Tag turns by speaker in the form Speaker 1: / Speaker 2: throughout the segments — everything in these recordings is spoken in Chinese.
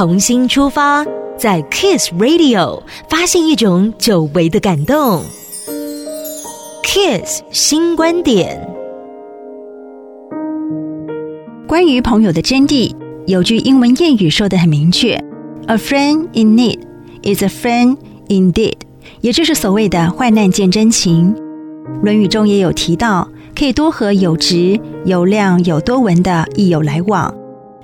Speaker 1: 重新出发，在 Kiss Radio 发现一种久违的感动。Kiss 新观点，
Speaker 2: 关于朋友的真谛，有句英文谚语说得很明确：“A friend in need is a friend indeed”，也就是所谓的“患难见真情”。《论语》中也有提到，可以多和有直、有量、有多闻的益友来往，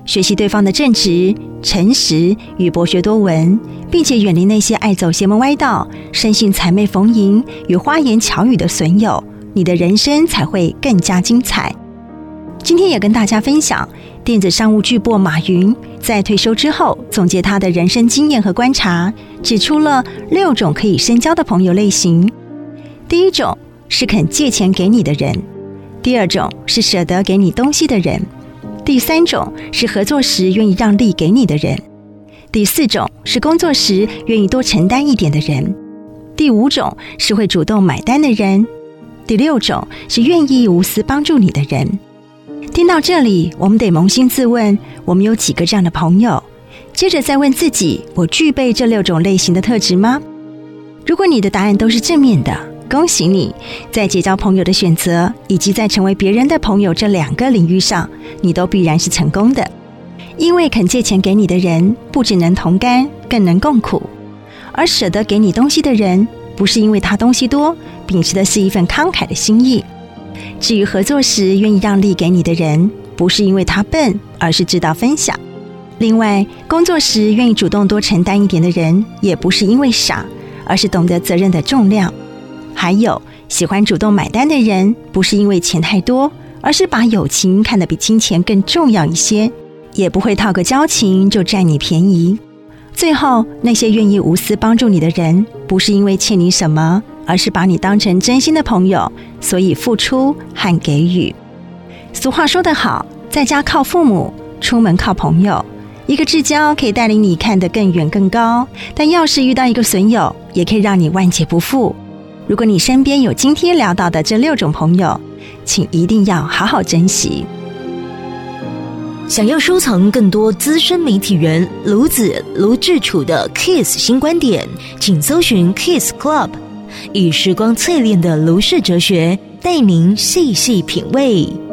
Speaker 2: 学习对方的正直、诚实与博学多闻，并且远离那些爱走邪门歪道、生性谄媚逢迎与花言巧语的损友，你的人生才会更加精彩。今天也跟大家分享，电子商务巨擘马云在退休之后总结他的人生经验和观察，指出了六种可以深交的朋友类型。第一种。是肯借钱给你的人，第二种是舍得给你东西的人，第三种是合作时愿意让利给你的人，第四种是工作时愿意多承担一点的人，第五种是会主动买单的人，第六种是愿意无私帮助你的人。听到这里，我们得扪心自问：我们有几个这样的朋友？接着再问自己：我具备这六种类型的特质吗？如果你的答案都是正面的。恭喜你，在结交朋友的选择以及在成为别人的朋友这两个领域上，你都必然是成功的。因为肯借钱给你的人，不只能同甘，更能共苦；而舍得给你东西的人，不是因为他东西多，秉持的是一份慷慨的心意。至于合作时愿意让利给你的人，不是因为他笨，而是知道分享。另外，工作时愿意主动多承担一点的人，也不是因为傻，而是懂得责任的重量。还有喜欢主动买单的人，不是因为钱太多，而是把友情看得比金钱更重要一些，也不会套个交情就占你便宜。最后，那些愿意无私帮助你的人，不是因为欠你什么，而是把你当成真心的朋友，所以付出和给予。俗话说得好，在家靠父母，出门靠朋友。一个至交可以带领你看得更远更高，但要是遇到一个损友，也可以让你万劫不复。如果你身边有今天聊到的这六种朋友，请一定要好好珍惜。
Speaker 1: 想要收藏更多资深媒体人卢子卢志楚的 Kiss 新观点，请搜寻 Kiss Club，以时光淬炼的卢氏哲学，带您细细品味。